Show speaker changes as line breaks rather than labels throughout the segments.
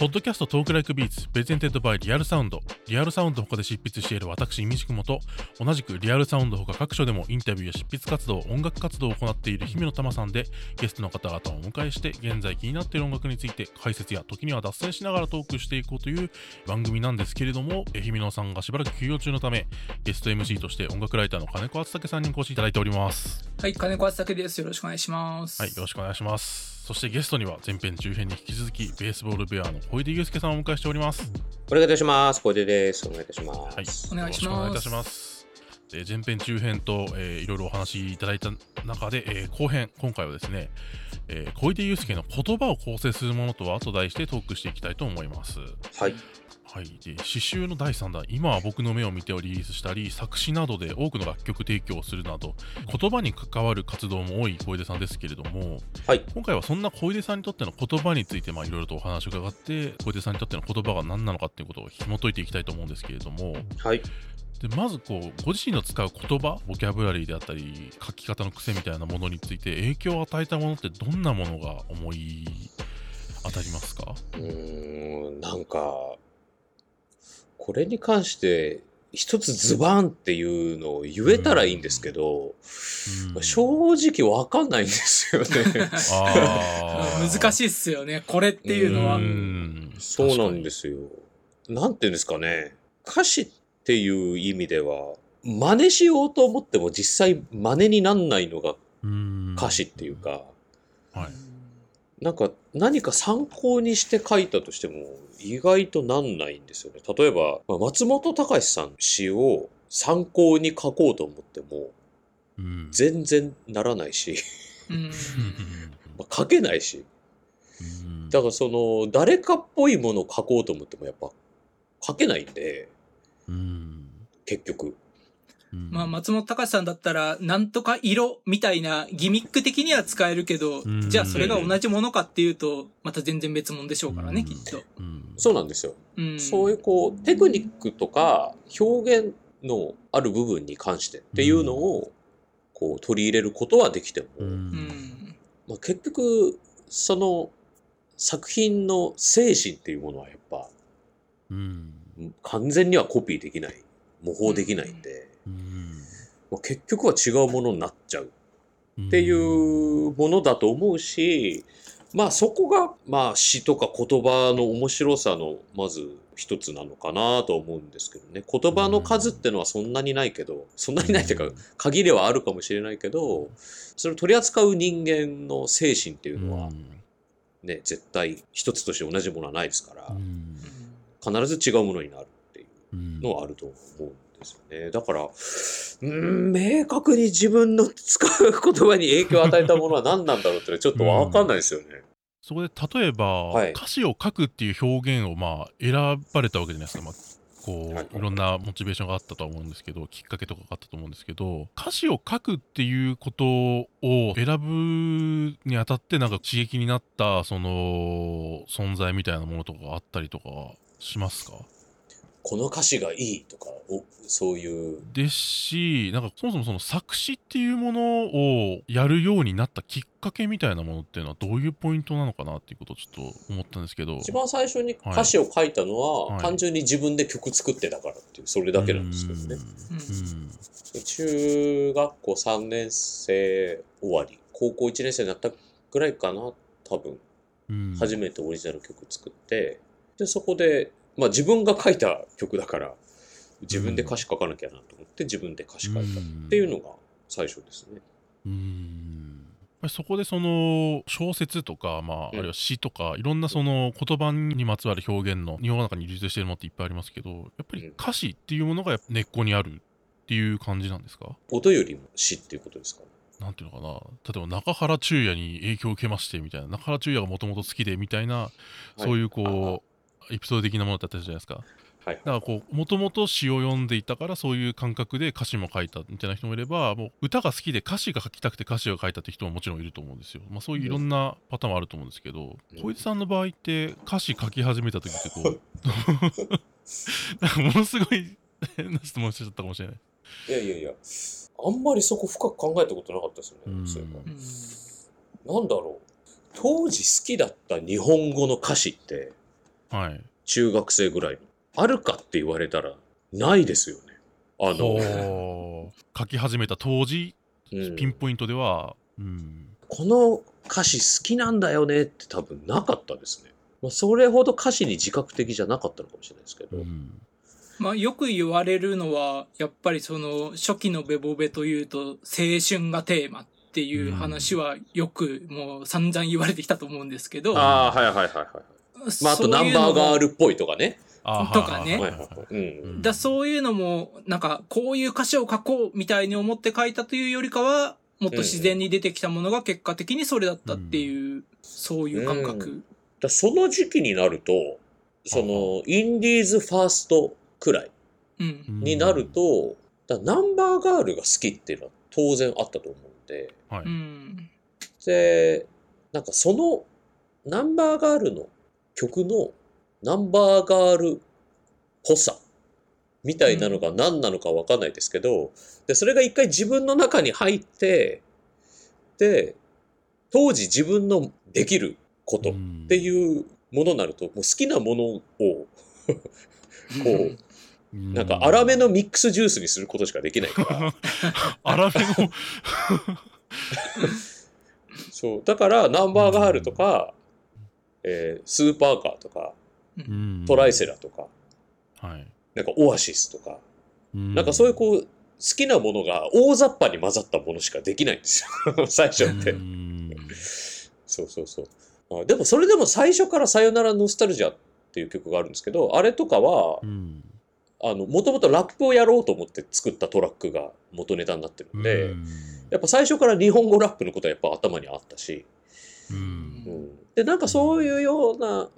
ポッドキャスト Talk Like Beats、Presented by Real Sound。リアルサウンド他で執筆している私、イミジクモと、同じくリアルサウンド他各所でもインタビューや執筆活動、音楽活動を行っている姫乃たまさんで、ゲストの方々をお迎えして、現在気になっている音楽について解説や時には脱線しながらトークしていこうという番組なんですけれども、え姫乃さんがしばらく休養中のため、ゲスト MC として音楽ライターの金子厚武さんにお越しいただいております。
はい、金子厚武です。よろしくお願いします。
はい、よろしくお願いします。そしてゲストには前編中編に引き続き、ベースボールベアの小出祐介さんをお迎えしております。
お願いいたします。小出です。お願いいたします。
はい、
お願いします
お願いいたします。で前編中編と、えーいろいろお話しいただいた中で、えー後編今回はですね、えー小出祐介の言葉を構成するものとはと題してトークしていきたいと思います。
はい。
はい、で詩集の第3弾「今は僕の目を見て」をリリースしたり作詞などで多くの楽曲提供をするなど言葉に関わる活動も多い小出さんですけれども
はい。
今回はそんな小出さんにとっての言葉についてまあいろいろとお話を伺って小出さんにとっての言葉が何なのかっていうことを紐解いていきたいと思うんですけれども
はい。
でまずこうご自身の使う言葉ボキャブラリーであったり書き方の癖みたいなものについて影響を与えたものってどんなものが思い当たりますか？
うーん、なんか、これに関して、一つズバンっていうのを言えたらいいんですけど、
うん
正直わかんないんですよね。
難しいっすよね、これっていうのは。
う
うん
ん
そうなんですよ。なんていうんですかね。歌詞っていう意味では、真似しようと思っても実際真似になんないのが
うん
歌詞っていうか、
はい
なんか何か参考にして書いたとしても意外となんないんですよね。例えば、まあ松本隆さんの詩を参考に書こうと思っても
うん
全然ならないし、
うん
まあ書けないし。
うん
だからその誰かっぽいものを書こうと思ってもやっぱ書けないんで、
うん
結局。
うん。
まあ、松本隆さんだったら、なんとか色みたいなギミック的には使えるけど
うん、
じゃあそれが同じものかっていうと、また全然別物でしょうからね、
うん。
きっと。
うん。
そうなんですよ。
うん。
そういうこうテクニックとか表現のある部分に関してっていうのをこう取り入れることはできても。まあ、結局その作品の精神っていうものはやっぱ
うん。
完全にはコピーできない。模倣できないんで、結局は違うものになっちゃう。っていうものだと思うし、まあそこがまあ詩とか言葉の面白さのまず一つなのかなと思うんですけどね。言葉の数ってのはそんなにないけどそんなにないというか限りはあるかもしれないけどそれを取り扱う人間の精神っていうのはね絶対一つとして同じものはないですから
うん。
必ず違うものになるっていう
うん
のはあると思うんですよね。だから、うーん、明確に自分の使う言葉に影響を与えたものは何なんだろうってちょっとわかんないですよね。
そこで例えば、
はい。
歌詞を書くっていう表現をまあ選ばれたわけじゃないですか、まあ、こう、
はい。
い、ろんなモチベーションがあったとは思うんですけどきっかけとかがあったと思うんですけど歌詞を書くっていうことを選ぶにあたってなんか刺激になったその存在みたいなものとかがあったりとかしますか？
この歌詞がいいとか、おそういう、
ですしなんかそもそもその作詞っていうものをやるようになったきっかけみたいなものっていうのはどういうポイントなのかなっていうことをちょっと思ったんですけど。
一番最初に歌詞を書いたのは、
はい。
単純に自分で曲作ってたからっていう、それだけなんですけどね。
うん。
中学校3年生終わり、高校1年生になったぐらいかな、多分。
うん。
初めてオリジナル曲作って、で、そこで、まあ自分が書いた曲だから、自分で歌詞書かなきゃなと思って自分で歌詞書いたっていうのが最初ですね。
うん。そこでその小説とか、まあ、あ
うん。
るいは詩とか、いろんなその言葉にまつわる表現の日本の中に流通しているものっていっぱいありますけどやっぱり歌詞っていうものが根っこにあるっていう感じなんですか？
音よりも詩っていうことですかね。
なんていうのかな？例えば中原中也に影響を受けましてみたいな中原中也がもともと好きでみたいな、そういうこうエピソード的なものだったじゃないですか。
はい。
だからこうもともと詩を読んでいたからそういう感覚で歌詞も書いたみたいな人もいればもう歌が好きで歌詞が書きたくて歌詞を書いたって人ももちろんいると思うんですよ、まあ、そういういろんなパターンもあると思うんですけど
うん。
小出さんの場合って歌詞書き始めた時ってこう なんかものすごい 変な質問しちゃったかもしれない。
いやいやいや、あんまりそこ深く考えたことなかったですよね。
うん。
そういえば。
うん。
なんだろう。当時好きだった日本語の歌詞って、
はい。
中学生ぐらいの。あるかって言われたら、ないですよね。あの、
書き始めた当時、
うん
ピンポイントでは、うん。
この歌詞好きなんだよねって多分なかったですね。まあ、それほど歌詞に自覚的じゃなかったのかもしれないですけど。
うん
まあ、よく言われるのは、やっぱりその、初期のベボベというと、青春がテーマっていう話は、よくもう散々言われてきたと思うんですけど、
ああ、はいはいはいはい。まあ、あとナンバーガールっぽいとかね。
とかね。だそういうのも、なんか、こういう歌詞を書こうみたいに思って書いたというよりかは、もっと自然に出てきたものが結果的にそれだったっていう、そういう感覚。
だその時期になると、その、インディーズファーストくらい
うん。
になると、だナンバーガールが好きっていうのは当然あったと思うんで、
はい。
うん。
で、なんかそのナンバーガールの曲のナンバーガールっぽさみたいなのが何なのかわかんないですけど、で、それが一回自分の中に入って、で、当時自分のできることって
う
いうものになると、もう好きなものを、こう、
ん、
なんか粗めのミックスジュースにすることしかできないから、
粗めの、
そう。だから、ナンバーガールとか、えースーパーカーとか、
うん
トライセラとか、
はい。
なんかオアシスとか、
な
なんかそういうこう、好きなものが大雑把に混ざったものしかできないんですよ。最初って。そうそうそう。あでもそれでも最初からさよならノスタルジアっていう曲があるんですけど、あれとかはもともとラップをやろうと思って作ったトラックが元ネタになってるんで、
うん
やっぱ最初から日本語ラップのことはやっぱ頭にあったし、
う
うん。ん、で、なんかそういうような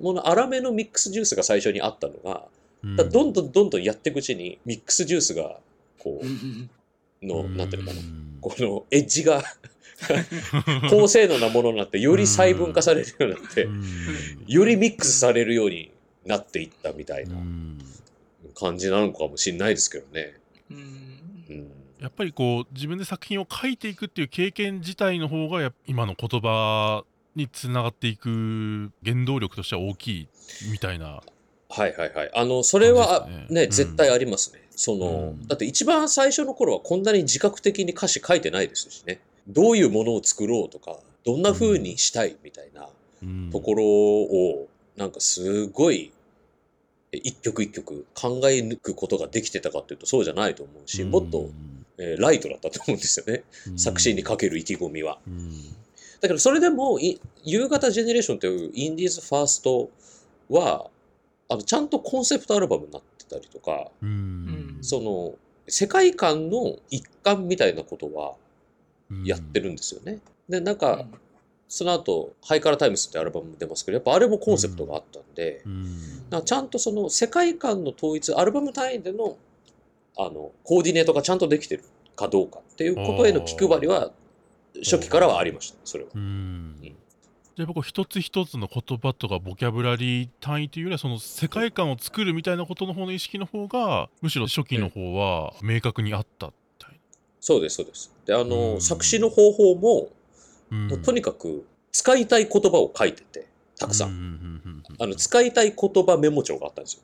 もの、粗めのミックスジュースが最初にあったのが、
うん。
だどんどんどんどんやっていくうちに、ミックスジュースが、こ
う
の、なんていうのかな、
ん
このエッジが 高性能なものになって、より細分化されるようになって
う、ん。
よりミックスされるようになっていったみたいうなん。感じなのかもしれないですけどね。
うん。
うん、
やっぱりこう自分で作品を書いていくっていう経験自体の方がやっ今の言葉につながっていく原動力としては大きいみたいな。
はいはいはい。あの、それはね、
ねうん
絶対ありますね。その、
うん
だって一番最初の頃はこんなに自覚的に歌詞書いてないですしね。どういうものを作ろうとか、どんな風にしたいみたいな
うん
ところを、なんかすごい、え一曲一曲考え抜くことができてたかっていうとそうじゃないと思うし、もっと、えーライトだったと思うんですよね。
うん。
作詞にかける意気込みは。
うん。
だけどそれでも、い夕方ジェネレーションというインディーズファーストは、あの、ちゃんとコンセプトアルバムになってたりとか、
うん。
その、世界観の一環みたいなことは
うん。
やってるんですよね。で、なんか、その後、ハイカラタイムスってアルバムも出ますけど、やっぱあれもコンセプトがあったんで、
うん。
なんかちゃんとその世界観の統一、アルバム単位での、あの、コーディネートがちゃんとできてるかどうかっていうことへの気配りは、初期からはありました、それは。
うんじゃあ僕一つ一つの言葉とかボキャブラリー単位というよりはその世界観を作るみたいなことの方の意識の方がむしろ初期の方は明確にあったみたい
そうです、そうです。で、あの、
うん
作詞の方法も、
な。
もうとにかく使いたい言葉を書いてて、たくさん。あの、使いたい言葉メモ帳があったんですよ。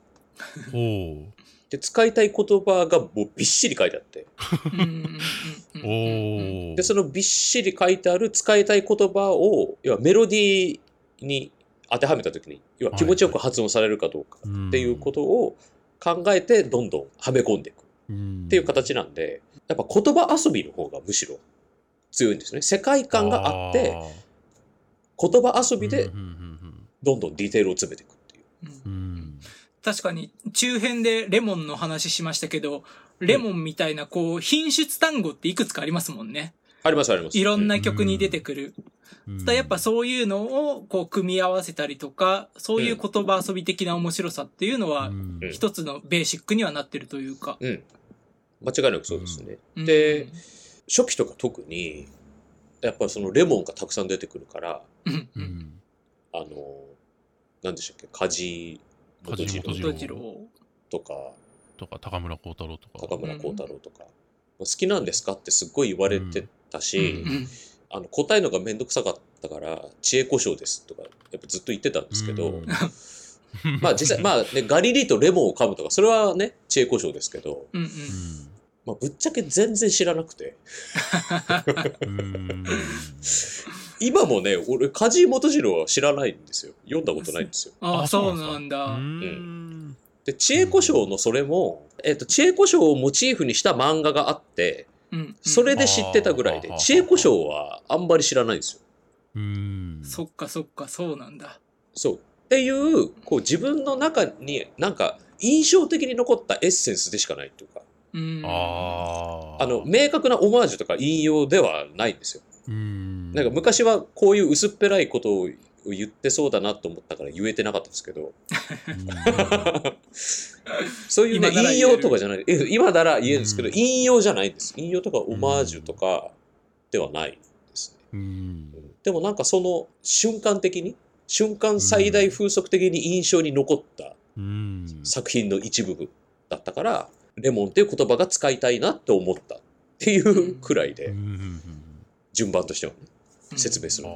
おう
で、使いたい言葉がもうびっしり書いてあって。で、そのびっしり書いてある使いたい言葉を、要はメロディーに当てはめたときに、要は気持ちよく発音されるかどうかっていうことを考えて、どんどんはめ込んでいく。
っ
っていう形なんで、やっぱ言葉遊びの方がむしろ強いんですね。世界観があって、言葉遊びでどんどんディテールを詰めていくっていう。
確かに、中編でレモンの話しましたけど、レモンみたいな、こう、品質単語っていくつかありますもんね。
ありますあります。
いろんな曲に出てくる。
うん
やっぱそういうのを、こう、組み合わせたりとか、そういう言葉遊び的な面白さっていうのは一つのベーシックにはなってるというか。
うん。間違いなくそうですね。
うん
で、初期とか特に、やっぱりそのレモンがたくさん出てくるから、
うん
あの、何でしたっけ、梶本
梶
次郎。
本
元次郎。
とか、
とか高村光太郎とか。
高村光太郎とか、好きなんですかってすっごい言われてたし、
うん。
うん
あの答えるのがめんどくさかったから、知恵故障ですとか、やっぱずっと言ってたんですけど、
うん。
まあ実際、まあね、ガリリーとレモンを噛むとか、それはね、知恵故障ですけど、
うんうん。
う。
まあぶっちゃけ全然知らなくて。今もね、俺、梶井元次郎は知らないんですよ。読んだことないんですよ。
ああ、
あ
そうなんだ。
うん
で、知恵故障のそれも、えっ、と、知恵故障をモチーフにした漫画があって、
うんうん。
それで知ってたぐらいで知恵故障はあんまり知らないんですよ。
うん
そっかそっか、そうなんだ。
そう。っていう、こう自分の中になんか印象的に残ったエッセンスでしかないというか、
うん。
ああ
あの、明確なオマージュとか引用ではないんですよ。
うん。
なんか昔はこういう薄っぺらいことを言ってそうだなと思ったから言えてなかったんですけど、そういうね、引用とかじゃない、え今なら言えるんですけど、
うん。
引用じゃないんです。引用とかオマージュとかではないですね。
うん。
でもなんかその瞬間的に、瞬間最大風速的に印象に残った
うん。
作品の一部分だったから、レモンっていう言葉が使いたいなって思ったっていうくらいで、
うん
順番としては説明する。
あ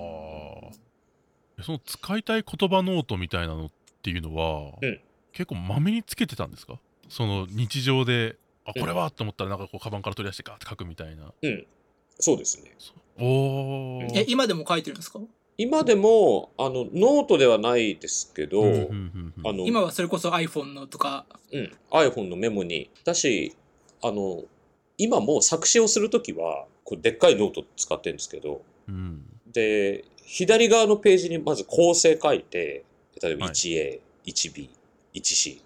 あその使いたい言葉ノートみたいなのっていうのは、
うん。
結構まめにつけてたんですか？その日常であ
うん。
これはと思ったらなんかこうカバンから取り出してガーって書くみたいな、
うん。そうですね。
おお
え、今でも書いてるんですか？
今でも、あの、ノートではないですけど、あの、
今はそれこそ iPhone のとか。
うん、iPhone のメモに。だし、あの、今も作詞をするときは、こうでっかいノート使ってるんですけど、
うん。
で、左側のページにまず構成書いて、例えば
はい。
1A、1B、1C、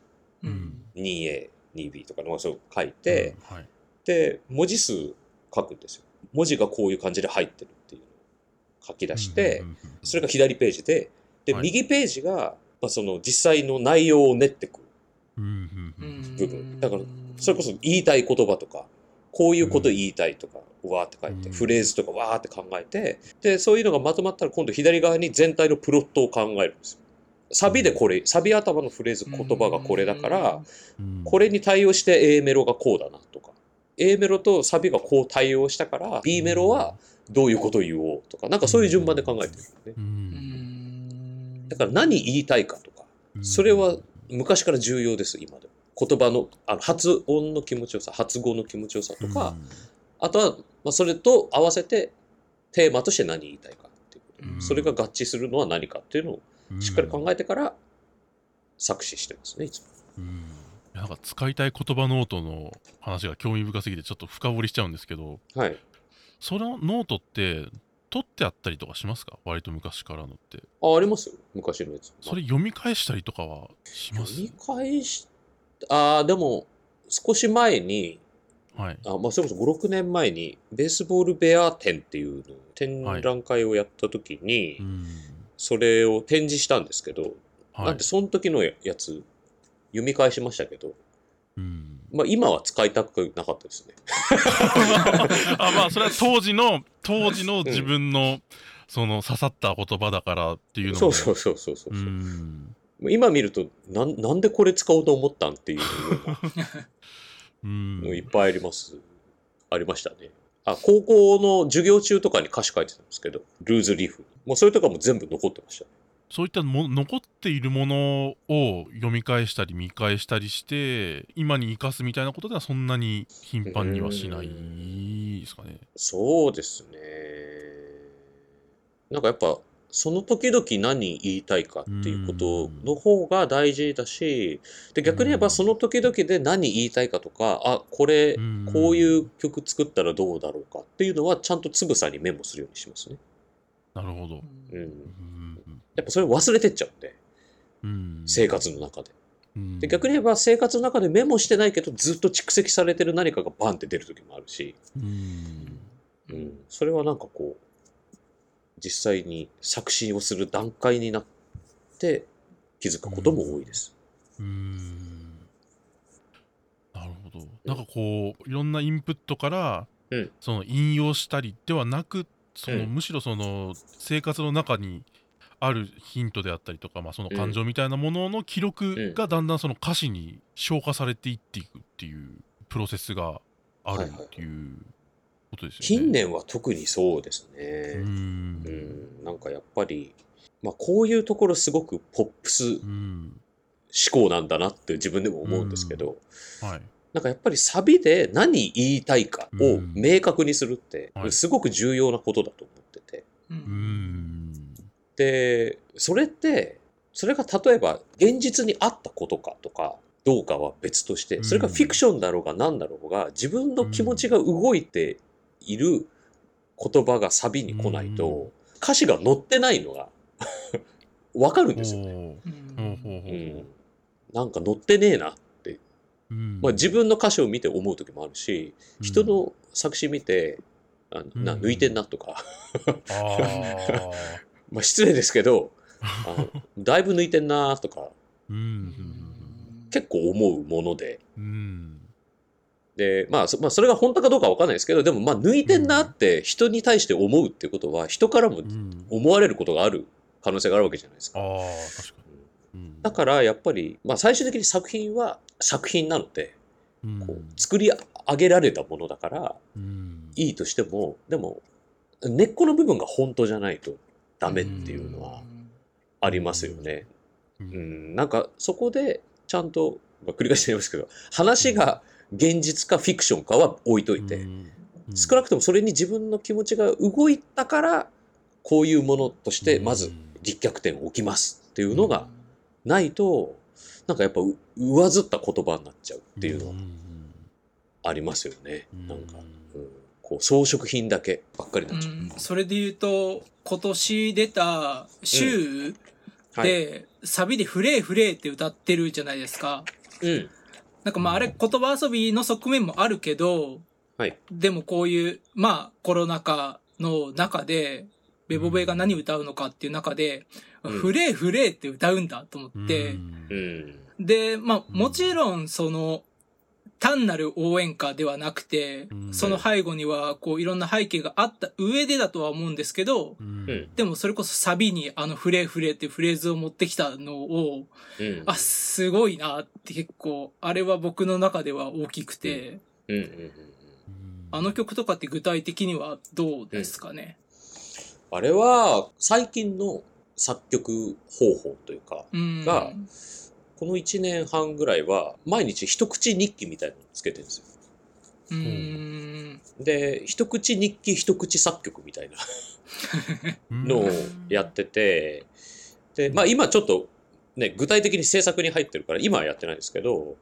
う
うん。ん。
2A、2B とかのそう書いて、
うんはい。
で、文字数書くんですよ。文字がこういう感じで入ってるっていうのを書き出して、
うんうんうん
それが左ページで、で、
はい。
右ページが、まあ、その実際の内容を練ってくる。
うんうんうん。
部分。だからそれこそ言いたい言葉とか、こういうこと言いたいとか、わーって書いて、
うん
フレーズとかわーって考えて、で、そういうのがまとまったら今度左側に全体のプロットを考えるんですよ。サビでこれ、サビ頭のフレーズ、言葉がこれだから、
うん
これに対応して A メロがこうだなとか、A メロとサビがこう対応したから、B メロはどういうことを言おうとか、なんかそういう順番で考えてるんですね。
う
うんん
だから何言いたいかとか、それは昔から重要です、今でも。言葉のあの発音の気持ちよさ、発語の気持ちよさとか、あとは、まあ、それと合わせてテーマとして何言いたいかっていうこと、
うん。
それが合致するのは何かっていうのを
うん。
しっかり考えてから作詞してますね、いつも。
うん。なんか使いたい言葉ノートの話が興味深すぎてちょっと深掘りしちゃうんですけど
はい。
そのノートって取ってあったりとかしますか？割と昔からのって。
あ、ありますよ、昔のやつ。
それ読み返したりとかはします？
読み返し、ああ、でも、少し前に、
はい。
あまあ、それこそ5、6年前に、ベースボールベア展っていうの展覧会をやった時に、
うん。
それを展示したんですけど、
はい。
なんでその時のやつ、読み返しましたけど、
うん。
まあ今は使いたくなかったですね。
あまあそれは当時の当時の自分の、その刺さった言葉だからっていうのも。
そうそうそうそうそう。
うん
今見るとなん、なんでこれ使おうと思ったんっていう
うん
のいっぱいあります。ありましたね。あ、高校の授業中とかに歌詞書いてたんですけど、ルーズリーフ。もうそれとかも全部残ってました。
そういったも残っているものを読み返したり見返したりして今に生かすみたいなことではそんなに頻繁にはしないですかね。
そうですね。なんかやっぱ、その時々何言いたいかっていうことの方が大事だし、で逆に言えばその時々で何言いたいかとか、あ、これ
う、ん。
こういう曲作ったらどうだろうかっていうのはちゃんとつぶさにメモするようにしますね。
なるほど。
うん。
うん。
やっぱそれ忘れてっちゃうんで、
うん。
生活の中で。
うん。
で逆に言えば生活の中でメモしてないけどずっと蓄積されてる何かがバンって出る時もあるし、
うん。
うん、それはなんかこう実際に作詞をする段階になって気づくことも多いです。
うん。なるほど。なんかこういろんなインプットから、
うん。
その引用したりではなくその、
うん。
むしろその生活の中にあるヒントであったりとか、まあ、その感情みたいなものの記録がだんだんその歌詞に消化されていっていくっていうプロセスがあるっていうことですよね。
近年は特にそうです
う
ね。
ん
うん、なんかやっぱり、まあこういうところすごくポップス
うん
考なんだなって自分でも思うんですけど、
はい。
なんかやっぱりサビで何言いたいかを
うん
明確にするって
はい
すごく重要なことだと思ってて。
う。
うんん。
で、それって、それが例えば現実にあったことかとか、どうかは別として、それがフィクションだろうが何だろうが、自分の気持ちが動いている言葉がサビに来ないと、歌詞が載ってないのが わかるんですよね。
うん。
なんか載ってねえな。
うん。
まあ、自分の歌詞を見て思う時もあるし、人の作詞見て、あな
うん。
抜いてんなとか、
あ
まあ失礼ですけど、あのだいぶ抜いてんなとか、
ーうん。
結構思うもので、
うん
で、まあ、そまあ、それが本当かどうかわかんないですけど、でも、まあ、抜いてんなって人に対して思うってことは、人からも
うん。
思われることがある可能性があるわけじゃないですか。
ああ確かに。うん。
だから、やっぱり、まあ、最終的に作品は作品なので、
うん。
こう作り上げられたものだから、
うん。
いいとしても、でも、根っこの部分が本当じゃないとダメっていうのはありますよね。
う
うんん、なんか、そこで、ちゃんと、まあ、繰り返しになりますけど、話が現実かフィクションかは置いといて、
うん
少なくともそれに自分の気持ちが動いたから、こういうものとして、まず立脚点を置きますっていうのがないと、なんかやっぱう上ずった言葉になっちゃうっていうのはありますよね。
うん
なんか、うんこう装飾品だけばっかりになっちゃう。
うんそれで言うと、今年出た、週
はい。
で、サビでフレーフレーって歌ってるじゃないですか。
うん。
なんかまああれ言葉遊びの側面もあるけど、
はい。
でもこういう、まあコロナ禍の中で、ベボベが何歌うのかっていう中で、
うん
フレーフレーって歌うんだと思って、
うん。
で、まあ
うん
もちろんその、単なる応援歌ではなくて、
うん
その背後にはこういろんな背景があった上でだとは思うんですけど、
うん
でもそれこそサビにあのフレーフレーっていうフレーズを持ってきたのを、
うん。
あ、すごいなって結構、あれは僕の中では大きくて、
うんうんうんうん。
あの曲とかって具体的にはどうですかね？
あれは、最近の作曲方法というか、
うん。
がこの1年半ぐらいは、毎日一口日記みたいなのつけてるんですよ。
うん。
で、一口日記一口作曲みたいなのをやってて、で、まあ今ちょっとね、具体的に制作に入ってるから、今はやってないですけど、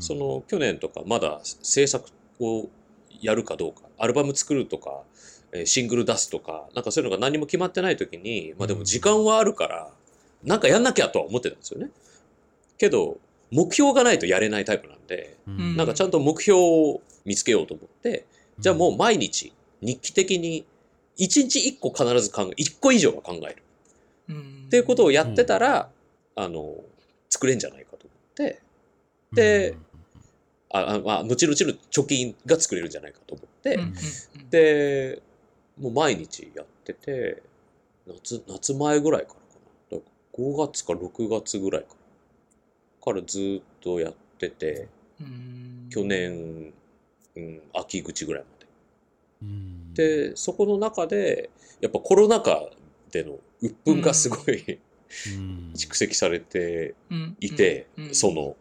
その去年とかまだ制作をやるかどうか、アルバム作るとか、えーシングル出すとか、なんかそういうのが何も決まってない時に、まあでも時間はあるから、なんかやんなきゃとは思ってたんですよね。けど、目標がないとやれないタイプなんで、
うん
なんかちゃんと目標を見つけようと思って、じゃあもう毎日日記的に1日1個必ず考え、1個以上は考える。
うん
っていうことをやってたら、あの、作れんじゃないかと思って、でああまあ、後々の貯金が作れるんじゃないかと思って、
うんうんうん
で、もう毎日やってて、夏、夏前ぐらいからかな。だから5月か6月ぐらいから。からずっとやってて、
うん。
去年、うん、秋口ぐらいま
うん。
で。で、そこの中で、やっぱコロナ禍での鬱憤がすごい、
うん。
蓄積されて
うん。
いて、その、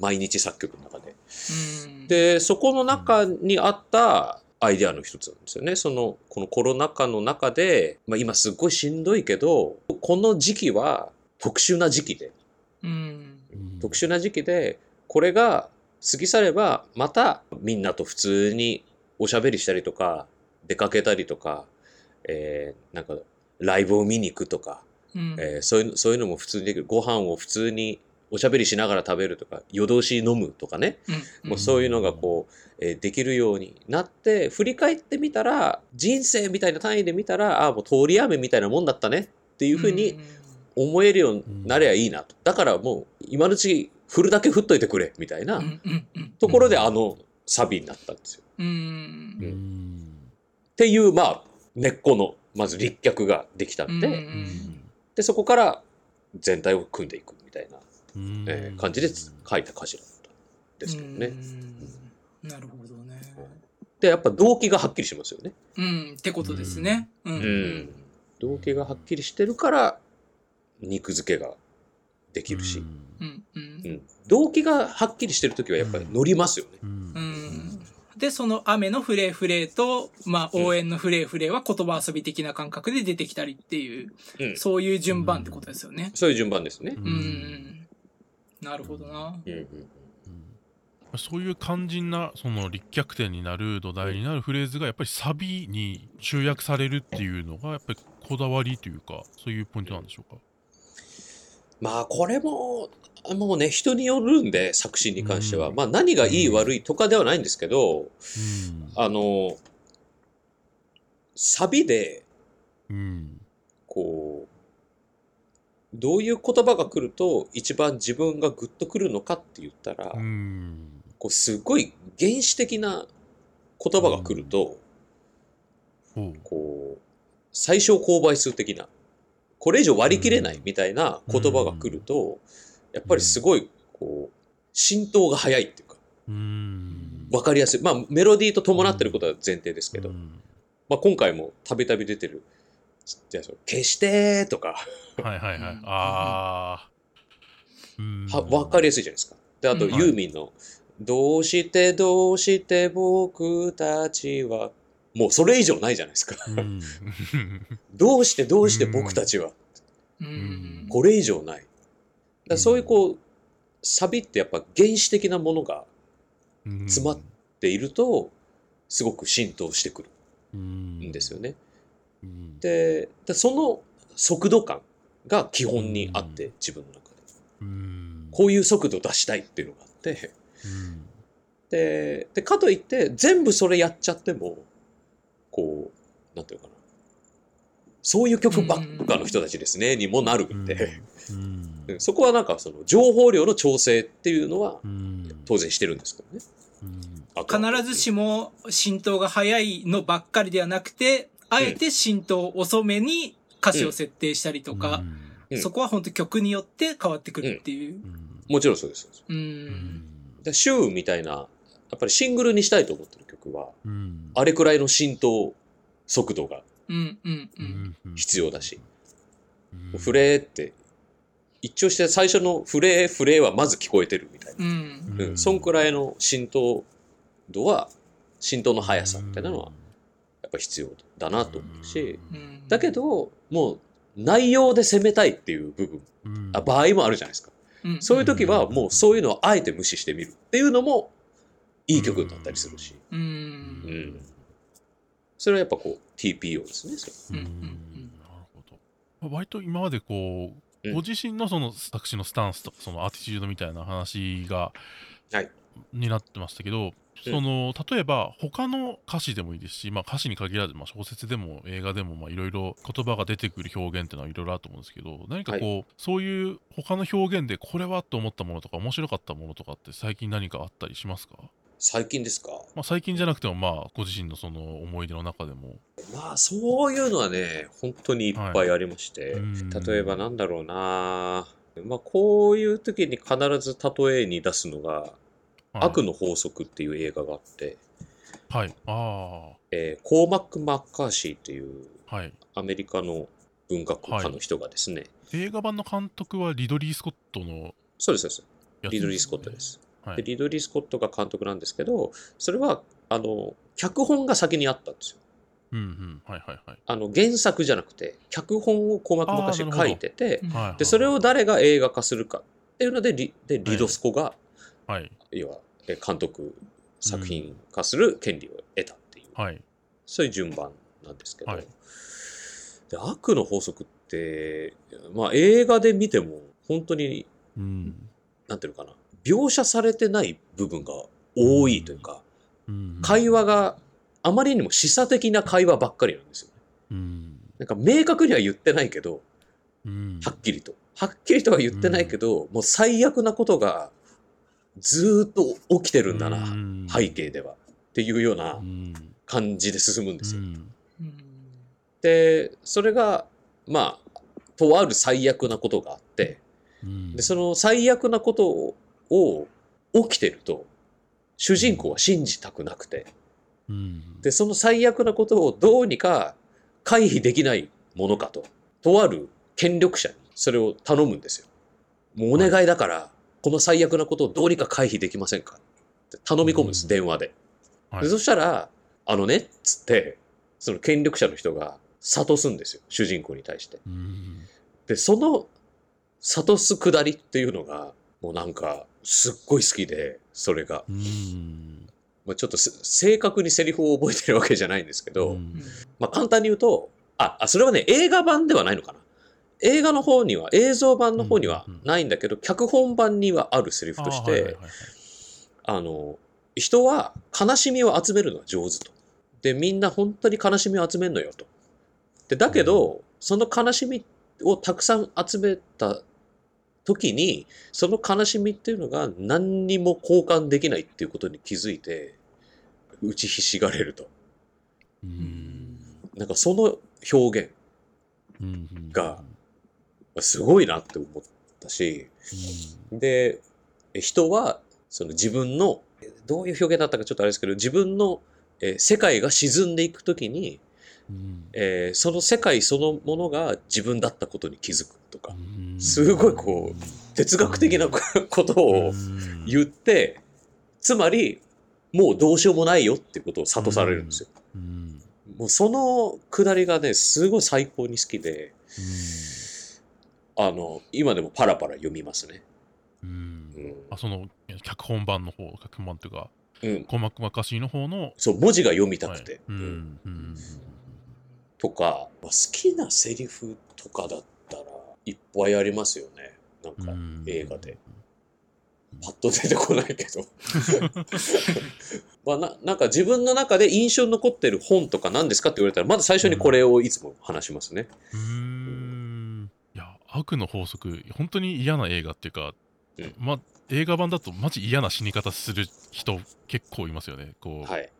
毎日作曲の中で。
うん。
で、そこの中にあったアイデアの一つなんですよね。その、このコロナ禍の中で、まあ今すっごいしんどいけど、この時期は特殊な時期で、
うん
特殊な時期で、これが過ぎ去れば、またみんなと普通におしゃべりしたりとか、出かけたりとか、えーなんか、ライブを見に行くとか、
うん。
えーそういうの、そういうのも普通にできる。ご飯を普通におしゃべりしながら食べるとか、夜通し飲むとかね。
うん。
もうそういうのがこう、えーできるようになって、振り返ってみたら、人生みたいな単位で見たら、ああ、もう通り雨みたいなもんだったねっていうふうに思えるようになりゃいいなと。だからもう、今のうち振るだけ振っといてくれ、みたいなところであのサビになったんですよ。
うん
うん
っていう、まあ、根っこの、まず立脚ができたんで、
うん
で、そこから全体を組んでいくみたいな、
うん
えー感じで書いた歌詞だったんですけどね。
うんなるほどね。
で、やっぱ動機がはっきりしますよね。
うん、ってことですね。うん。
うん。動機がはっきりしてるから、肉付けができるし、
うん。うん
うん。動機がはっきりしてる時はやっぱり乗りますよね。
うん。
うん。で、その雨のフレーフレーと、まあ、応援のフレーフレーは言葉遊び的な感覚で出てきたりっていう、
うん。
そういう順番ってことですよね。
そういう順番ですね。
う
うん。
ん。なるほどな。
うんうん。
うん。そういう肝心なその立脚点になる土台になるフレーズがやっぱりサビに集約されるっていうのがやっぱりこだわりというかそういうポイントなんでしょうか？
まあこれも、もうね、人によるんで、作詞に関しては。
うん。
まあ何がいい悪いとかではないんですけど、
うん。
あの、サビで、
うん。
こう、どういう言葉が来ると一番自分がグッとくるのかって言ったら、
うん。
こうすごい原始的な言葉が来ると、こう、最小公倍数的な、これ以上割り切れないみたいな言葉が来ると、やっぱりすごい、こう、浸透が早いっていうか、
うん。
わかりやすい。まあ、メロディーと伴ってることは前提ですけど、
うん。
まあ今回もたびたび出てる、じゃあ消してとか、
はいはいはい。
うん。
ああうん。
はわかりやすいじゃないですか。で、あと
うん。
ユーミンの、どうしてどうして僕たちは、もうそれ以上ないじゃないですか。
うん
どうしてどうして僕たちは、
うん。
これ以上ない。だそういうこう、サビってやっぱ原始的なものが詰まっていると、すごく浸透してくる
うん
んですよね。
うん
で、でその速度感が基本にあって、自分の中で。
うん
こういう速度出したいっていうのがあって、
うん
で、でかといって、全部それやっちゃっても、こう、なんていうのかな。そういう曲ばっかの人たちですね、にもなるんで、
うん。
うん。そこはなんかその情報量の調整っていうのは
うん。
当然してるんですけどね。
必ずしも浸透が早いのばっかりではなくて、あえて浸透遅めに歌詞を設定したりとか、
うん。
そこは本当曲によって変わってくるっていう。
うん。
もちろんそうです。そう
ん。ん
でシューみたいな、やっぱりシングルにしたいと思ってる曲は、
うん。
あれくらいの浸透速度が必要だし、
うん。
フレーって、一応して最初のフレー、フレーはまず聞こえてるみたいな。
うん。
うん、そんくらいの浸透度は、浸透の速さみたいなのは、やっぱ必要だなと思うし、
うん。
だけ、ど、もう内容で攻めたいっていう部分、
うん。
あ場合もあるじゃないですか。
うん。
そういう時はもうそういうのをあえて無視してみるっていうのもいい曲だったりするし、
う。
うん。ん。それはやっぱこう TPO ですね。それ。
うんうん
なるほど。割と今までこう、
うん。
ご自身のその作詞のスタンスとかそのアティチュードみたいな話が、
はい。
になってましたけど、その例えば他の歌詞でもいいですし、まあ、歌詞に限らず、まあ、小説でも映画でもまあいろいろ言葉が出てくる表現っていうのはいろいろあると思うんですけど何かこう、そういう他の表現でこれはと思ったものとか面白かったものとかって最近何かあったりしますか、
最近ですか？
まあ、最近じゃなくてもまあご自身のその思い出の中でも。
まあそういうのはね、本当にいっぱいありまして、
うん。
例えばなんだろうな。まあこういう時に必ず例えに出すのが、
はい。
悪の法則っていう映画があって、
はい。あ
えー。コーマック・マッカーシーっていう
あはい。
アメリカの文学家の人がですね、
映画版の監督はリドリー・スコットの
そうです、そうです。リドリー・スコットです。
はい。
でリドリー・スコットが監督なんですけど、それは、あの、脚本が先にあったんですよ。
うんうん。はいはいはい。
あの、原作じゃなくて、脚本をコーマック・マッカーシーが書いてて、
うん。
はいはい
で、それを誰が映画化するかっていうので、リでリドスコが、
はい。
要は、え監督作品化する権利を得たっていう、
はい。
そういう順番なんですけど、
はい。
で悪の法則って、まあ映画で見ても、本当に、
うん。
なんていうのかな、描写されてない部分が多いというか、
うん。
会話があまりにも示唆的な会話ばっかりなんですよね。
うん。
なんか明確には言ってないけど、
うん。
はっきりと。はっきりとは言ってないけど、もう最悪なことがずーっと起きてるんだな、
うん。
背景では。っていうような
うん。
感じで進むんですよ。
うん。
うん。
で、それが、まあ、とある最悪なことがあって、
うん。
で、その最悪なことをを起きてると、主人公は信じたくなくて、
うん。
で、その最悪なことをどうにか回避できないものかと、とある権力者にそれを頼むんですよ。もうお願いだから、この最悪なことをどうにか回避できませんか。って頼み込むんです、
うん。
電話で。
はい。
でそしたら、あのね、っつって、その権力者の人が諭すんですよ、主人公に対して。
うん。
で、その諭すくだりっていうのが、もうなんか、すっごい好きで、それが。
うん
まあ、ちょっとす正確にセリフを覚えてるわけじゃないんですけど、
うん
まあ、簡単に言うと、あ、あそれはね、映画版ではないのかな。映画の方には、映像版の方には
うんうんうん
ないんだけど、脚本版にはあるセリフとして、
あはいはいはいはい
あの、人は悲しみを集めるのは上手と。で、みんな本当に悲しみを集めるのよと。で、だけど、その悲しみをたくさん集めた時に、その悲しみっていうのが何にも交換できないっていうことに気づいて、打ちひしがれると。
うん。
なんかその表現
うん
がすごいなって思ったし、で、え人はその自分の、どういう表現だったかちょっとあれですけど、自分のえー世界が沈んでいくときに、
うん。
えーその世界そのものが自分だったことに気づくとか、
うん。
すごいこう哲学的な ことを言って、つまり、もうどうしようもないよってことを諭されるんですよ。
うん。
もうそのくだりがね、すごい最高に好きで、あの、今でもパラパラ読みますね。
うん。
うん。
あその脚本版の方脚本版というか
うん。
細まかしいの方の
そう、文字が読みた
はい。
くて。
う
うん
ん。うん。
とか、まあ、好きなセリフとかだいっぱいありますよね。なんか
うん
映画で。パッと出てこないけど。まあな、なんか自分の中で印象に残ってる本とか何ですかって言われたら、まず最初にこれをいつも話しますね。
うーんいや悪の法則本当に嫌な映画っていうか、
うん
ま映画版だとマジ嫌な死に方する人結構いますよねこう、
はい。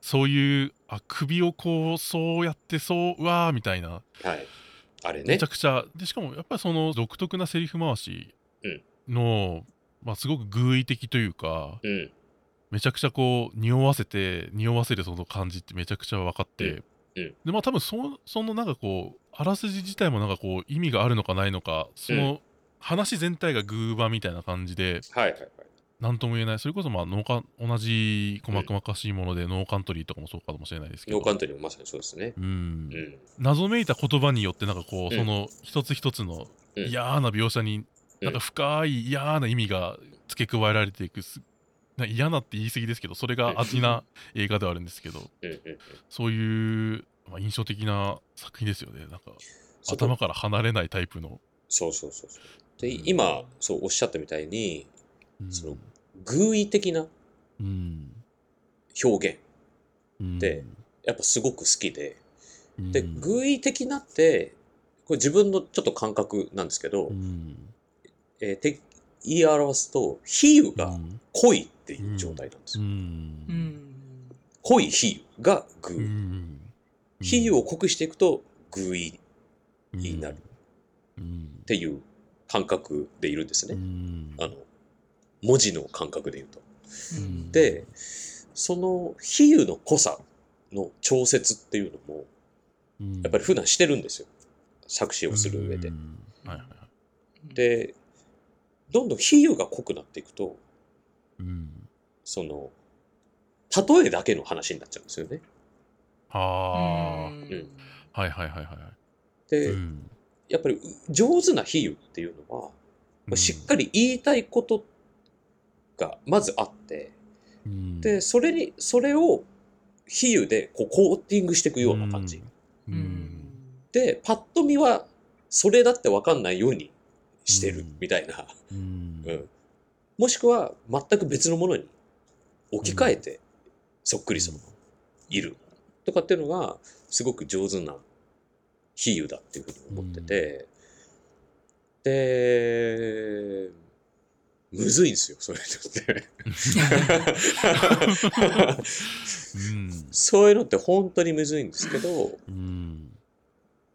そういうあ首をこうそうやってそううわーみたいな
はい。あれね
めちゃ。くちゃでしかもやっぱりその独特なセリフ回しの、まあ、すごく偶意的というか
うん。
めちゃくちゃこう匂わせて匂わせるその感じってめちゃくちゃ分かって、
うんうん
でまあ多分そそのなんかこうあらすじ自体もなんかこう意味があるのかないのかその話全体が偶話みたいな感じで
はいはいはい。
何とも言えない。それこそまあ農家同じ細かしいものでノーカントリーとかもそうかもしれないですけど。
ノーカントリーもまさにそうですね。
うん。
うん。
謎めいた言葉によってなんかこう、
うん。
その一つ一つの
うん。
嫌な描写に、
うん
なんか深い嫌な意味が付け加えられていく嫌なって言い過ぎですけどそれが味な映画ではあるんですけど
うんうんうん。
そういう、まあ、印象的な作品ですよね。なんか頭から離れないタイプの、
そうそうそうそう。で、今、そうおっしゃったみたいに、
うん
その偶意的な
うん
表現、
うん。
でやっぱすごく好きで、
うん。
で、偶意的なって、これ自分のちょっと感覚なんですけど、
うん。
えーて言い表すと、比喩が
うん。
濃いっていう状態なんです
う
よ。
うん。
濃い比喩が偶意。
うん。
比喩を濃くしていくと偶意っになる
うん。
ていう感覚でいるんですね。
うん。
あの、文字の感覚で言うと。
うん
で、その比喩の濃さの調節っていうのも、
うん
やっぱり普段してるんですよ。作詞をする上で
う。んはいはいはい
で、どんどん比喩が濃くなっていくと、
うん
その、例えだけの話になっちゃうんですよね。
はあ、
うん
はいはいはいはい。
で、
うん
やっぱり上手な比喩っていうのは、まあしっかり言いたいことがまずあって、
うん。
で、それに、それを比喩でこうコーティングしていくような感じ。
う
うん。ん。
で、パッと見はそれだってわかんないようにしてる
うん。
みたいな。
うん。
うん。もしくは全く別のものに置き換えてそっくりそのいる。とかっていうのがすごく上手な比喩だっていうふうに思ってて、で、むずいんですよ、それって。
うん
そういうのって本当にむずいんですけど、
うん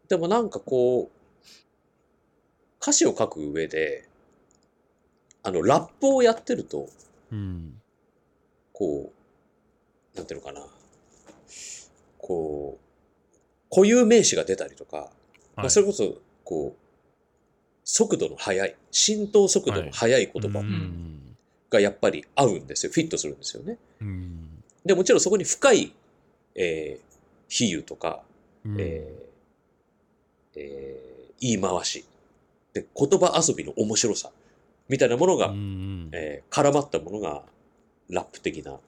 でもなんかこう、歌詞を書く上で、あの、ラップをやってると、
うん
こう、なんていうのかな。こう、固有名詞が出たりとか、まあ、
はい
それこそ、こう、速度の速い、浸透速度の速い言葉
うん。
がやっぱり合うんですよ。フィットするんですよね。
うん。
で、もちろんそこに深い、えー、比喩とか、
うん。
えーえー言い回し、で、言葉遊びの面白さ、みたいなものが、
うん。
えー絡まったものが、ラップ的な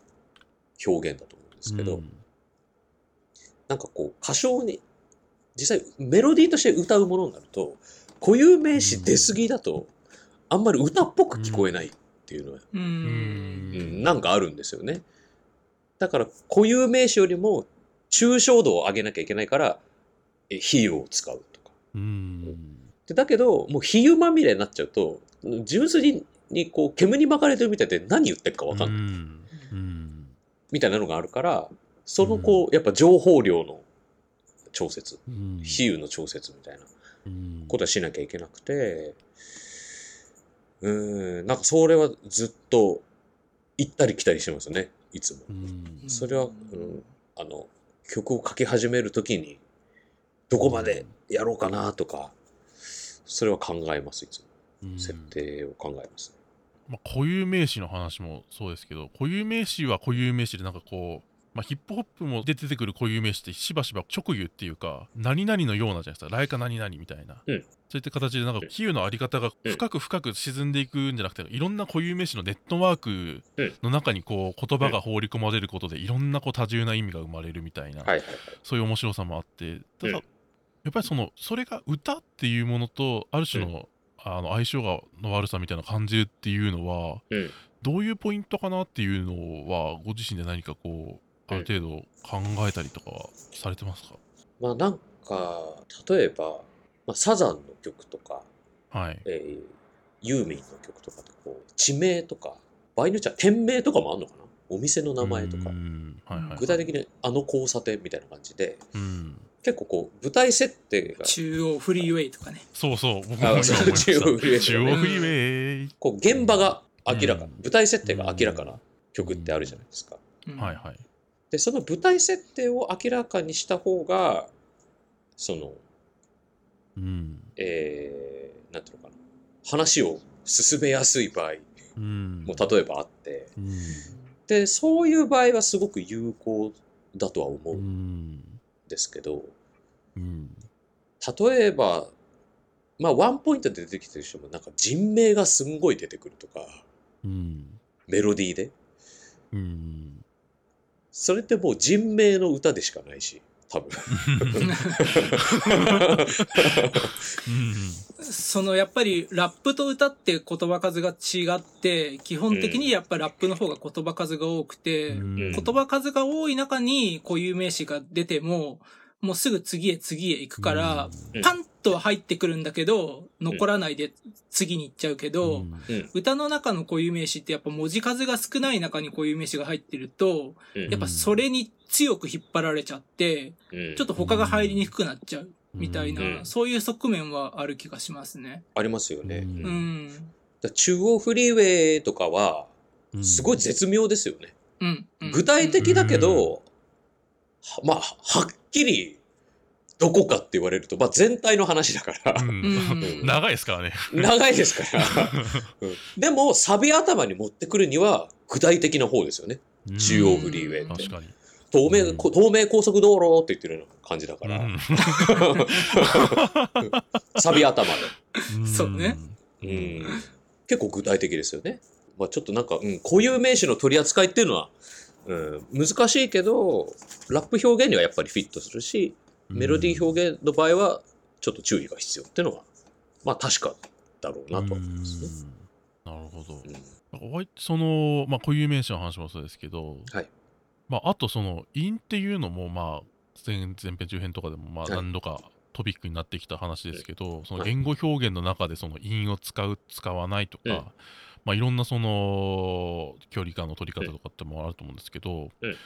表現だと思うんですけど、
うん。
なんかこう、歌唱に、実際メロディーとして歌うものになると、固有名詞出過ぎだと、あんまり歌っぽく聞こえないっていうのは、
ん。
うん。なんかあるんですよね。だから固有名詞よりも抽象度を上げなきゃいけないから、え比喩を使うとか。
うん。
でだけど、もう比喩まみれになっちゃうと、純粋ににこう煙に巻かれてるみたいで何言ってるかわかんない、みたいなのがあるから、そのこう、やっぱ情報量の調節、
うん。
比喩の調節みたいな。
うん
ことはしなきゃいけなくて、うーん、なんかそれはずっと行ったり来たりしてますね、いつも。
うん。
それは、うん、あの、曲を書き始めるときに、どこまでやろうかなとか、それは考えます、いつも。
うん。
設定を考えます。ね。
まあ、固有名詞の話もそうですけど固有名詞は固有名詞でなんかこう、まあ、ヒップホップもで出てくる固有名詞ってしばしば直言っていうか何々のようなじゃないですか。来か何々みたいな、
うん。
そういった形でなんか比喩のあり方が深く深く沈んでいくんじゃなくていろんな固有名詞のネットワークの中にこう言葉が放り込まれることでいろんなこう多重な意味が生まれるみたいな。そういう面白さもあって。ただ、
うん。
やっぱりそのそれが歌っていうものとある種の,、あの相性がの悪さみたいな感じるっていうのは、
うん。
どういうポイントかなっていうのはご自身で何かこうある程度考えたりとかはされてますか、
まあなんか、例えば、まあ、サザンの曲とか、
はい。
えーユーミンの曲とかってこう、地名とか、場合によっちゃ店名とかもあるのかな？お店の名前とか。
う、ん。はいはいはい。
具体的にあの交差点みたいな感じで、
うん。
結構こう、舞台設定が、
中央フリーウェイとかね。
そうそう。僕も
中央フリーウェイ。
中央フリーウェイ、
こう、現場が明らか、
うん。
舞台設定が明らかな曲ってあるじゃないですか。
うん。
はいはい
で、その舞台設定を明らかにした方が、その、
うん。
えー、なんていうのかな、話を進めやすい場合
うん。
も例えばあって、
うん。
で、そういう場合はすごく有効だとは思
う
うん
ん。
ですけど、
うん。
例えば、まあ、ワンポイントで出てきてる人も、なんか人名がすんごい出てくるとか、
うん。
メロディーで。
うん
それってもう人名の歌でしかないし、多分。
そのやっぱりラップと歌って言葉数が違って、基本的にやっぱラップの方が言葉数が多くて、
うん
言葉数が多い中に固有名詞が出ても、もうすぐ次へ次へ行くから、
うん
パンとは入ってくるんだけど、残らないで次に行っちゃうけど。歌の中の固有名詞ってやっぱ文字数が少ない中に固有名詞が入ってると、
うん
やっぱそれに強く引っ張られちゃって、
うん
ちょっと他が入りにくくなっちゃうみたいな、
うん
そういう側面はある気がしますね。
ありますよね。
うん
中央フリーウェイとかは、
うん
すごい絶妙ですよね。
うん。うん
具体的だけど、はまあ、はっきりどこかって言われると、まあ全体の話だから、
うん。
うん。
長いですからね。
長いですから、うん。でもサビ頭に持ってくるには具体的な方ですよね。中央フリーウェイって。
確かに。
透明、
うん。
こ透明高速道路って言ってるような感じだから、
うん。
サビ頭
そうね。
で。うん、結構具体的ですよね。まあちょっとなんか、うん、固有名詞の取り扱いっていうのは、うん、難しいけど、ラップ表現にはやっぱりフィットするし、メロディー表現の場合はちょっと注意が必要っていうのは、まあ確かだろうなとは思いますね。
うん。なるほど。
うん。
その、まあ、固有名詞の話もそうですけど、
はい。
まあ、あとその、因っていうのも、まあ、前前編中編とかでも、まあ、
はい。
何度かトピックになってきた話ですけど、その
はい。
言語表現の中で、その因を使う、使わないとか、
うん
まあ、いろんなその、距離感の取り方とかってもあると思うんですけど、
うん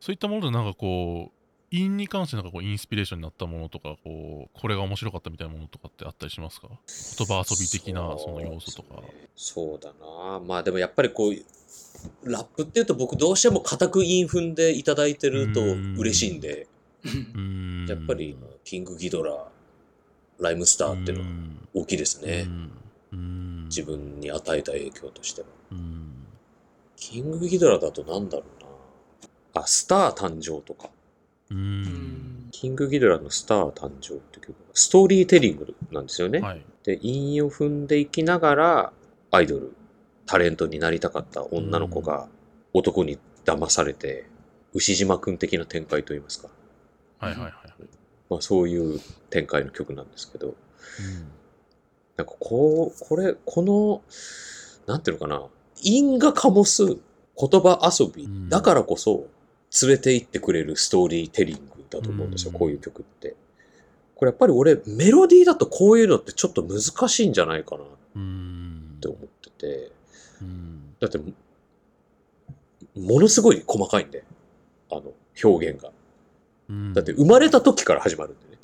そういったもので、なんかこう、因に関してなんかこうインスピレーションになったものとかこうこれが面白かったみたいなものとかってあったりしますか？言葉遊び的なその要素とか。
そうだな。まあでもやっぱりこうラップっていうと僕どうしても固く韻踏んでいただいてると嬉しいんで。やっぱりキングギドラライムスターっていうのは
ん。
大きいですね。
うん
自分に与えた影響としては。
うん
キングギドラだとなんだろうな。あ、スター誕生とか。キングギドラのスター誕生って曲がストーリーテリングなんですよね。
はい
で、韻を踏んでいきながら、アイドル、タレントになりたかった女の子が男に騙されて、牛島くん的な展開といいますか。
はいはいはい
まあそういう展開の曲なんですけど、
うん
なんかこう、これ、この、なんていうのかな、韻が醸す言葉遊び
うん。
だからこそ連れて行ってくれるストーリーテリングだと思うんですよ、
うん。
こういう曲って。これやっぱり俺、メロディーだとこういうのってちょっと難しいんじゃないかなっ
うん
て思ってて、
うん。
だって、ものすごい細かいんで、あの、表現が。
うん。
だって生まれた時から始まるんでね。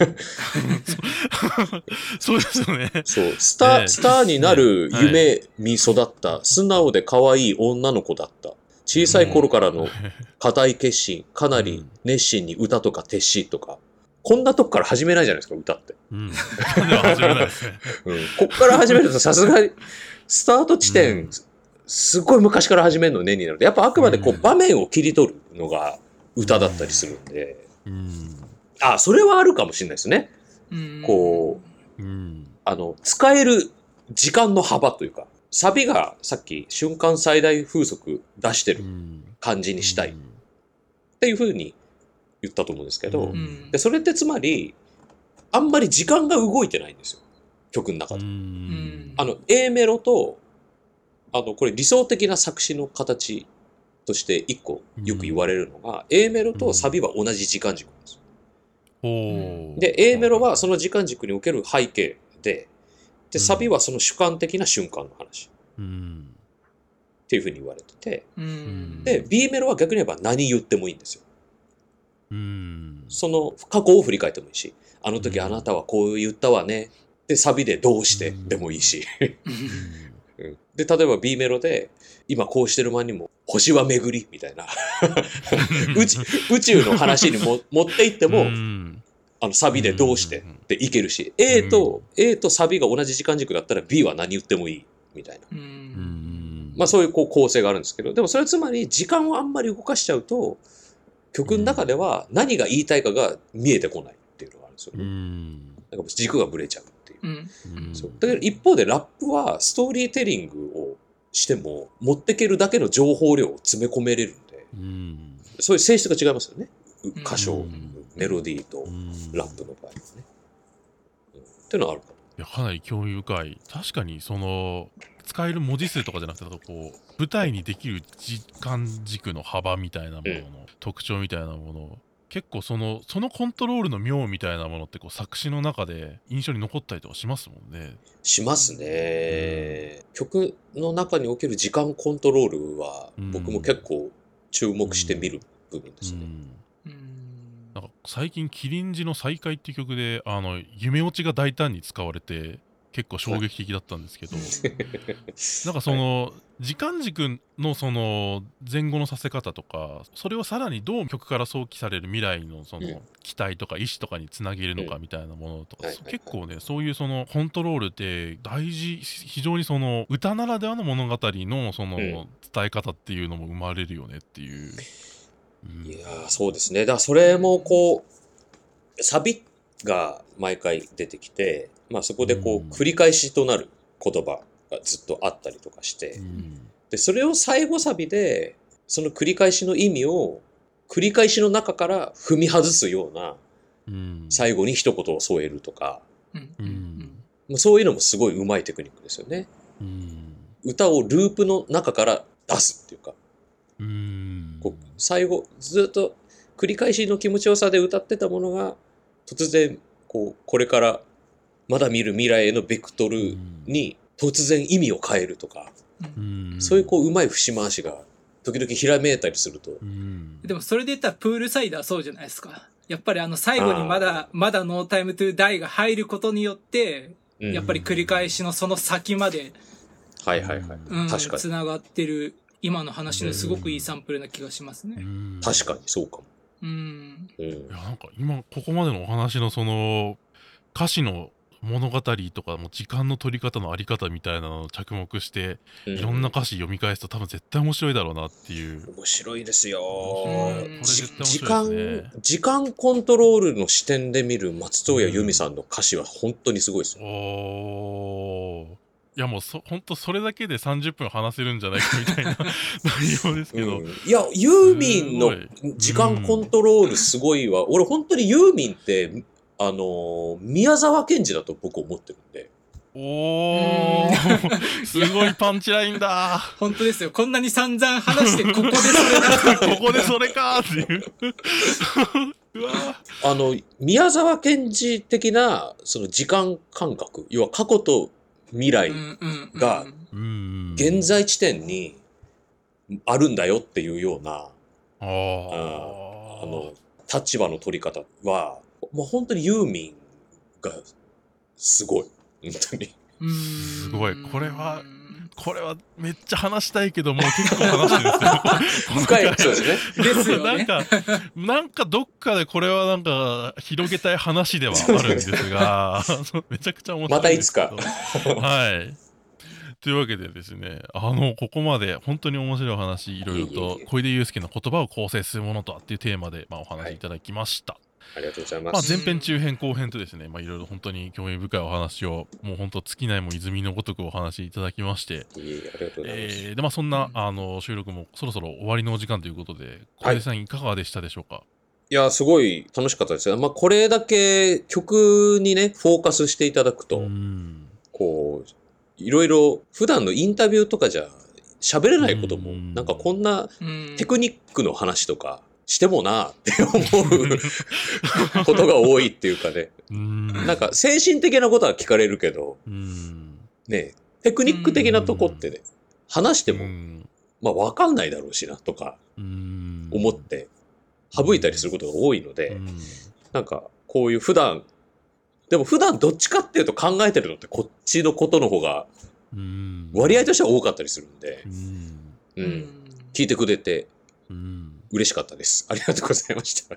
そうですよね。
そう、スター、
ね
スターになる
はい
夢に育った、素直で可愛い女の子だった。小さい頃からの固い決心、かなり熱心に歌とか徹しとか、こんなとこから始めないじゃないですか、歌って。
うん。では始めないですね。
うん。こっから始めるとさすがに、スタート地点、
うん
すごい昔から始めるのねになると、やっぱあくまでこ
う
うん場面を切り取るのが歌だったりするんで、
うん。
あ、それはあるかもしれないですね。
うん
こう、
うん。
あの、使える時間の幅というか、サビがさっき瞬間最大風速出してる
うん
感じにしたいっていうふうに言ったと思うんですけど、
うん
うん
でそれってつまり、あんまり時間が動いてないんですよ。曲の中
う
で。
ん。
あの、A メロと、あの、これ理想的な作詞の形として一個よく言われるのが、A メロとサビは同じ時間軸なんですで、A メロはその時間軸における背景で、で、サビはその主観的な瞬間の話っ
うん。
ていうふうに言われてて、
うん
で、B メロは逆に言えば何言ってもいいんですよ。
うん。
その過去を振り返ってもいいし、あの時あなたはこう言ったわね。で、サビでどうしてでもいいし。うん。で、例えば B メロで、今こうしてる間にも、星は巡りみたいな。宇宙宇宙の話にも 持っていっても、
うん。
あのサビでどうしてっていけるし、A と、A とサビが同じ時間軸だったら B は何言ってもいいみたいな。まあそういうこう構成があるんですけど、でもそれはつまり時間をあんまり動かしちゃうと、曲の中では何が言いたいかが見えてこないっていうのがあるんですよ。なんか軸がぶれちゃうそう。だけど一方でラップはストーリーテリングをしても持ってけるだけの情報量を詰め込めれるんで、
うん。
そういう性質が違いますよね。う
うん。
歌唱、
うん。
メロディーと
うん。
ラップの場合はね。うん。っていうのはあるか
いやかなり興味深い。確かにその使える文字数とかじゃなくてこう舞台にできる時間軸の幅みたいなものの特徴みたいなもの結構そのそのコントロールの妙みたいなものってこう作詞の中で印象に残ったりとかしますもんね。
しますね。曲の中における時間コントロールは
うん
僕も結構注目して見る部分ですね。
うん
うん
なんか最近「キリンジの再会」っていう曲であの夢落ちが大胆に使われて結構衝撃的だったんですけど、なんかその、時間軸のその前後のさせ方とかそれをさらにどう曲から想起される未来のそ
うん。
の期待とか意志とかにつなげるのかみたいなものとか、結構ねそういうそのコントロールって大事非常にその歌ならではの物語のその
うん。
伝え方っていうのも生まれるよねっていう。うん。
いやーそうですね。だからそれもこう、サビが毎回出てきて、まあそこでこ
う
繰り返しとなる言葉がずっとあったりとかして、
うん。
で、それを最後サビで、その繰り返しの意味を繰り返しの中から踏み外すような
うん。
最後に一言を添えるとか、まあそういうのもすごい上手いテクニックですよね。
うん。
歌をループの中から出すっていうか、
うん。
こう最後ずっと繰り返しの気持ちよさで歌ってたものが突然こうこれからまだ見る未来へのベクトルに突然意味を変えるとか、
うん。
そういうこううまい節回しが時々ひらめいたりすると、
うん。
でもそれで言ったらプールサイダーそうじゃないですか。やっぱりあの最後にまだ、まだノータイムトゥーダイが入ることによって、
うん。
やっぱり繰り返しのその先まで、
はいはいはい、
うん、
確かに。
繋がってる今の話のすごくいいサンプルな気がしますね。
うん。
確かにそうかも、
うん。
うん。
いやなんか今ここまでのお話のその歌詞の物語とかも時間の取り方のあり方みたいなのを着目して、
う
いろんな歌詞読み返すと多分絶対面白いだろうなっていう。
面白いですよ。時間時間コントロールの視点で見る松任谷由実さんの歌詞は本当にすごいですよ、
おー。いやもうそ本当それだけで30分話せるんじゃないかみたいな 内容ですけど、
うん。いやユーミンの時間コントロールすごいわ、俺本当にユーミンってあのー宮沢賢治だと僕思ってるんで。
おー。すごいパンチラインだ。
本当ですよ。こんなに散々話して、ここでそれだ。
ここでそれかーっていう。うわ
あの宮沢賢治的なその時間感覚要は過去と未来、が
うん。
現在地点にあるんだよっていうような
あー
あの立場の取り方はもう本当にユーミンがすごい。本当に。
うん
すごい。これはこれはめっちゃ話したいけどもう結構話してるんですよ。
深いですね。
ですよね。
なんかなんかどっかでこれはなんか広げたい話ではあるんですがめちゃくちゃ面白い
またいつか。
はい。というわけでですねあのここまで本当に面白いお話いろいろと小出祐介の言葉を構成するものとはっていうテーマで、まあ、お話しいただきました、
ありがとうございま
まあ、
す、
前編中編後編とですね、まあ、いろいろ本当に興味深いお話をもう本当尽きないも泉のごとくお話しいただきまして。
いえいえありがとうございます、
えーでまあそんな、
うん
あの収録もそろそろ終わりのお時間ということで小出さんいかがでしたでしょうか、
いや、すごい楽しかったですよ。まあ、これだけ曲にね、フォーカスしていただくと、
うん。
こう、いろいろ普段のインタビューとかじゃ喋れないことも、
うん。
なんかこんな
うん
テクニックの話とかしてもなって思う ことが多いっていうかね、
うん。
なんか精神的なことは聞かれるけど、
うん。
ね、テクニック的なとこってね、話しても、
うん。
まあわかんないだろうしなとか
うん。
思って省いたりすることが多いので、
うん。
なんか、こういう普段、でも普段どっちかっていうと考えてるのってこっちのことの方が
うん。
割合としては多かったりするんで
う、ん。
聞いてくれて
うん
嬉しかったです。ありがとうございました。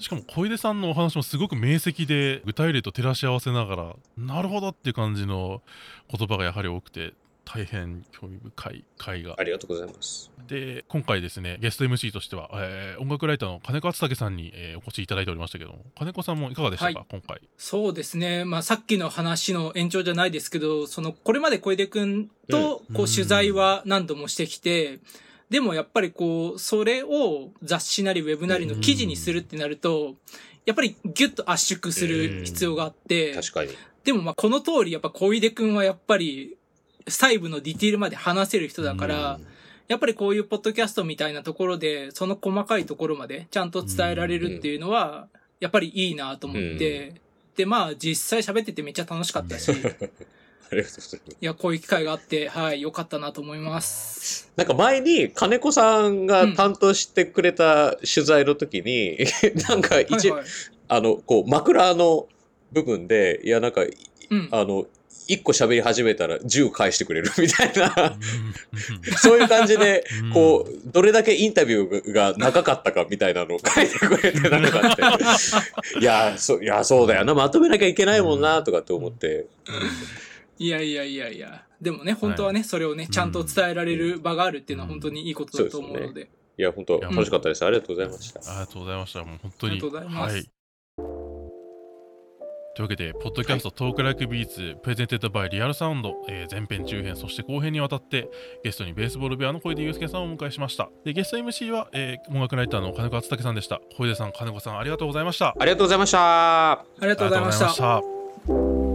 しかも小出さんのお話もすごく明晰で具体例と照らし合わせながらなるほどっていう感じの言葉がやはり多くて大変興味深い回が
ありがとうございます。
で今回ですねゲスト MC としては、えー音楽ライターの金子敦武さんに、えーお越しいただいておりましたけども金子さんもいかがでしたか、
はい
今回
そうですね。まあ、さっきの話の延長じゃないですけど、その、これまで小出くんと、
うん
こう、取材は何度もしてきて、でもやっぱりこう、それを雑誌なりウェブなりの記事にするってなると、やっぱりギュッと圧縮する必要があって、
確かに。
でもまあこの通りやっぱ小出くんはやっぱり細部のディティールまで話せる人だから、やっぱりこういうポッドキャストみたいなところで、その細かいところまでちゃんと伝えられるっていうのは、やっぱりいいなと思って、でまあ実際喋っててめっちゃ楽しかったし、い
ありがとうございます。
や、こういう機会があって、はい、良かったなと思います。
なんか前に金子さんが担当してくれた取材の時に、なんか一、
はいはい
あの、こう、枕の部分で、いや、なんか、
うん。
あの、一個喋り始めたら10返してくれるみたいな、
うん
そういう感じで、
うん
こう、どれだけインタビューが長かったかみたいなのを書いてくれてなかった。いや、そ、いや、そうだよな、まとめなきゃいけないもんな、とかって思って。
いやいやいやいや。でもね、本当はね、それをね、ちゃんと伝えられる場があるっていうのは本当にいいことだと思うので。
いや、本当
いや
楽しかったです。ありがとうございました。
ありがとうございました。もう本当に。
ありがとうございます
はい。というわけで、ポッドキャスト、 Talk Like Beats、Presented by Real Sound、えー前編、中編、そして後編にわたって、ゲストに Base Ball Bear の小出祐介さんをお迎えしました。で、ゲスト MC は、えー音楽ライターの金子厚武さんでした。小出さん、金子さん、ありがとうございました。
ありがとうございました。
ありがとうございました
ありがとうございました。